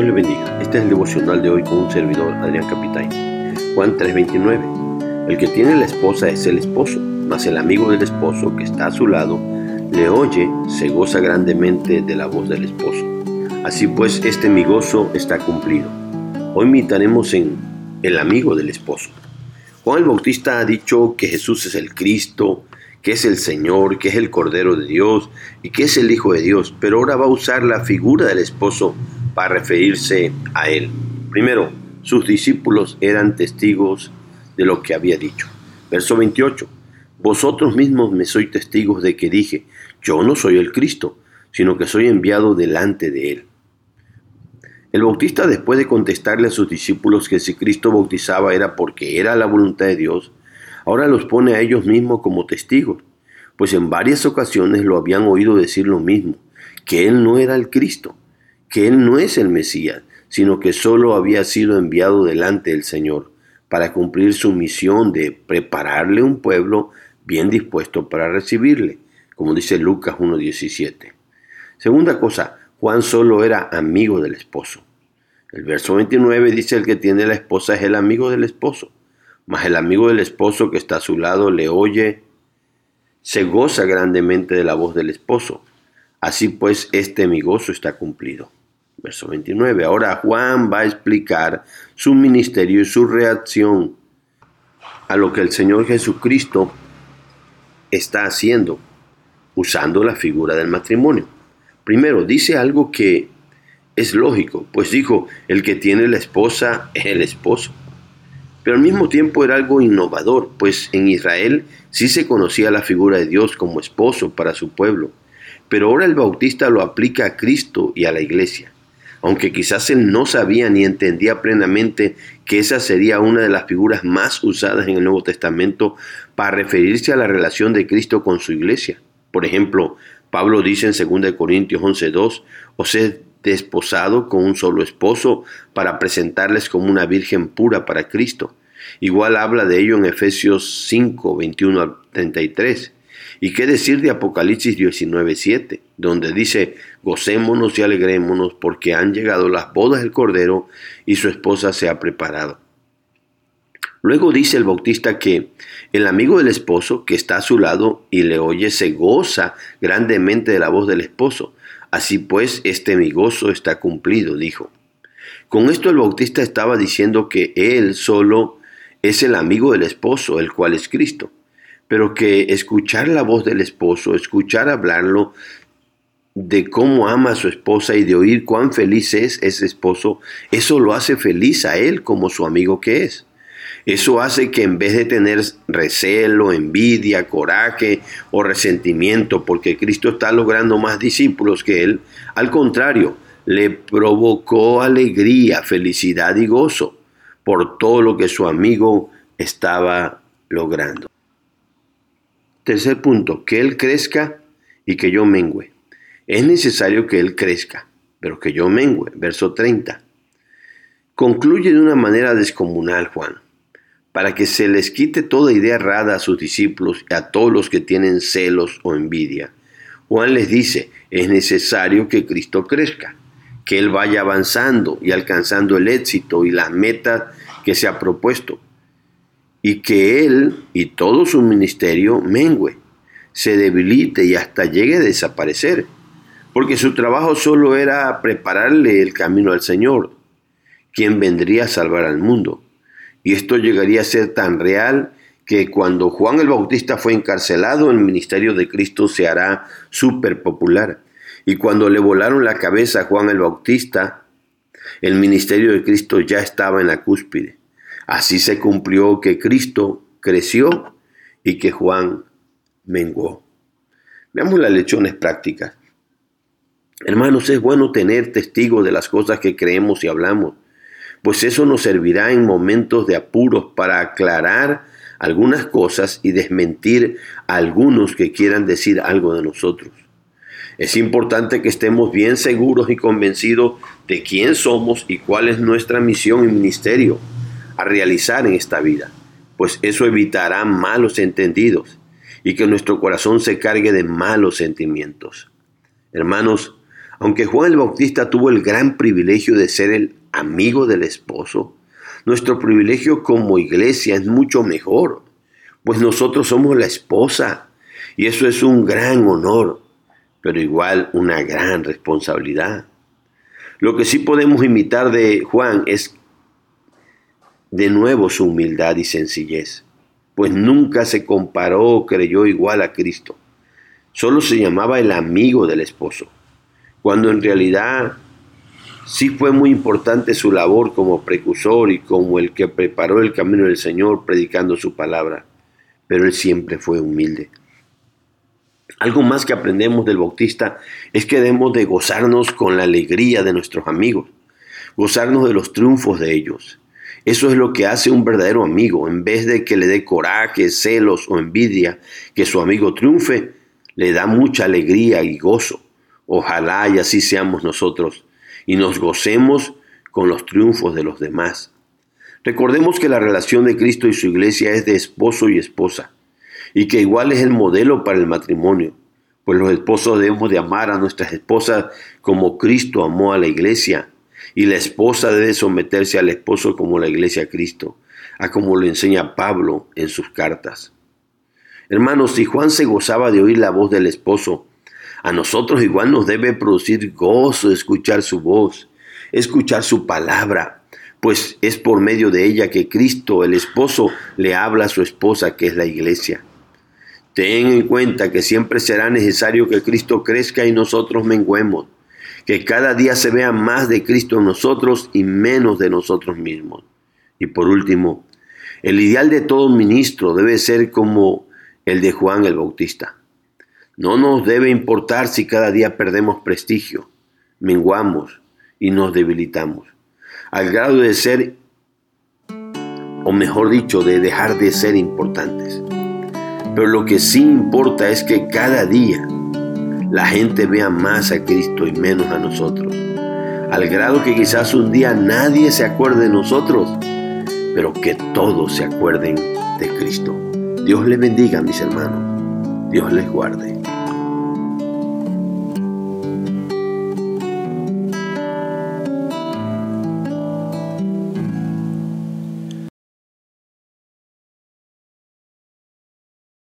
Dios le bendiga. Este es el devocional de hoy con un servidor, Adrián Capitán. Juan 3:29. El que tiene la esposa es el esposo, mas el amigo del esposo que está a su lado le oye, se goza grandemente de la voz del esposo. Así pues, este mi gozo está cumplido. Hoy meditaremos en el amigo del esposo. Juan el Bautista ha dicho que Jesús es el Cristo, que es el Señor, que es el Cordero de Dios y que es el Hijo de Dios, pero ahora va a usar la figura del esposo para referirse a él. Primero, sus discípulos eran testigos de lo que había dicho. Verso 28. Vosotros mismos me sois testigos de que dije, yo no soy el Cristo, sino que soy enviado delante de él. El bautista, después de contestarle a sus discípulos que si Cristo bautizaba era porque era la voluntad de Dios, ahora los pone a ellos mismos como testigos, pues en varias ocasiones lo habían oído decir lo mismo, que Él no era el Cristo, que Él no es el Mesías, sino que solo había sido enviado delante del Señor para cumplir su misión de prepararle un pueblo bien dispuesto para recibirle, como dice Lucas 1.17. Segunda cosa, Juan solo era amigo del esposo. El verso 29 dice el que tiene la esposa es el amigo del esposo, mas el amigo del esposo que está a su lado le oye, se goza grandemente de la voz del esposo. Así pues, este mi gozo está cumplido. Verso 29. Ahora Juan va a explicar su ministerio y su reacción a lo que el Señor Jesucristo está haciendo, usando la figura del matrimonio. Primero, dice algo que es lógico, pues dijo, el que tiene la esposa es el esposo. Pero al mismo tiempo era algo innovador, pues en Israel sí se conocía la figura de Dios como esposo para su pueblo. Pero ahora el bautista lo aplica a Cristo y a la iglesia. Aunque quizás él no sabía ni entendía plenamente que esa sería una de las figuras más usadas en el Nuevo Testamento para referirse a la relación de Cristo con su iglesia. Por ejemplo, Pablo dice en 2 Corintios 11:2, os he desposado con un solo esposo para presentarles como una virgen pura para Cristo. Igual habla de ello en Efesios 5, 21 al 33. ¿Y qué decir de Apocalipsis 19:7, donde dice, gocémonos y alegrémonos porque han llegado las bodas del Cordero y su esposa se ha preparado? Luego dice el bautista que el amigo del esposo que está a su lado y le oye se goza grandemente de la voz del esposo. Así pues, este mi gozo está cumplido, dijo. Con esto el bautista estaba diciendo que él solo es el amigo del esposo, el cual es Cristo, pero que escuchar la voz del esposo, escuchar hablarlo de cómo ama a su esposa y de oír cuán feliz es ese esposo, eso lo hace feliz a él como su amigo que es. Eso hace que en vez de tener recelo, envidia, coraje o resentimiento porque Cristo está logrando más discípulos que él, al contrario, le provocó alegría, felicidad y gozo por todo lo que su amigo estaba logrando. Tercer punto, que él crezca y que yo mengüe. Es necesario que él crezca, pero que yo mengüe. Verso 30. Concluye de una manera descomunal Juan para que se les quite toda idea errada a sus discípulos y a todos los que tienen celos o envidia. Juan les dice, es necesario que Cristo crezca, que Él vaya avanzando y alcanzando el éxito y las metas que se ha propuesto, y que Él y todo su ministerio mengüe, se debilite y hasta llegue a desaparecer, porque su trabajo solo era prepararle el camino al Señor, quien vendría a salvar al mundo. Y esto llegaría a ser tan real que cuando Juan el Bautista fue encarcelado, el ministerio de Cristo se hará súper popular. Y cuando le volaron la cabeza a Juan el Bautista, el ministerio de Cristo ya estaba en la cúspide. Así se cumplió que Cristo creció y que Juan menguó. Veamos las lecciones prácticas. Hermanos, es bueno tener testigos de las cosas que creemos y hablamos pues eso nos servirá en momentos de apuros para aclarar algunas cosas y desmentir a algunos que quieran decir algo de nosotros. Es importante que estemos bien seguros y convencidos de quién somos y cuál es nuestra misión y ministerio a realizar en esta vida, pues eso evitará malos entendidos y que nuestro corazón se cargue de malos sentimientos. Hermanos, Aunque Juan el Bautista tuvo el gran privilegio de ser el amigo del esposo, nuestro privilegio como iglesia es mucho mejor, pues nosotros somos la esposa y eso es un gran honor, pero igual una gran responsabilidad. Lo que sí podemos imitar de Juan es de nuevo su humildad y sencillez, pues nunca se comparó o creyó igual a Cristo. Solo se llamaba el amigo del esposo, cuando en realidad sí fue muy importante su labor como precursor y como el que preparó el camino del Señor predicando su palabra, pero él siempre fue humilde. Algo más que aprendemos del Bautista es que debemos de gozarnos con la alegría de nuestros amigos, gozarnos de los triunfos de ellos. Eso es lo que hace un verdadero amigo. En vez de que le dé coraje, celos o envidia que su amigo triunfe, le da mucha alegría y gozo. Ojalá y así seamos nosotros y nos gocemos con los triunfos de los demás. Recordemos que la relación de Cristo y su iglesia es de esposo y esposa y que igual es el modelo para el matrimonio, pues los esposos debemos de amar a nuestras esposas como Cristo amó a la iglesia, y la esposa debe someterse al esposo como la iglesia a Cristo, a como lo enseña Pablo en sus cartas. Hermanos, si Juan se gozaba de oír la voz del esposo, a nosotros igual nos debe producir gozo escuchar su voz, escuchar su palabra, pues es por medio de ella que Cristo, el esposo, le habla a su esposa, que es la iglesia. Ten en cuenta que siempre será necesario que Cristo crezca y nosotros menguemos, que cada día se vea más de Cristo en nosotros y menos de nosotros mismos. Y por último, el ideal de todo ministro debe ser como el de Juan el Bautista. No nos debe importar si cada día perdemos prestigio, menguamos y nos debilitamos, al grado de ser, o mejor dicho, de dejar de ser importantes. Pero lo que sí importa es que cada día la gente vea más a Cristo y menos a nosotros. Al grado que quizás un día nadie se acuerde de nosotros, pero que todos se acuerden de Cristo. Dios les bendiga, mis hermanos. Dios les guarde.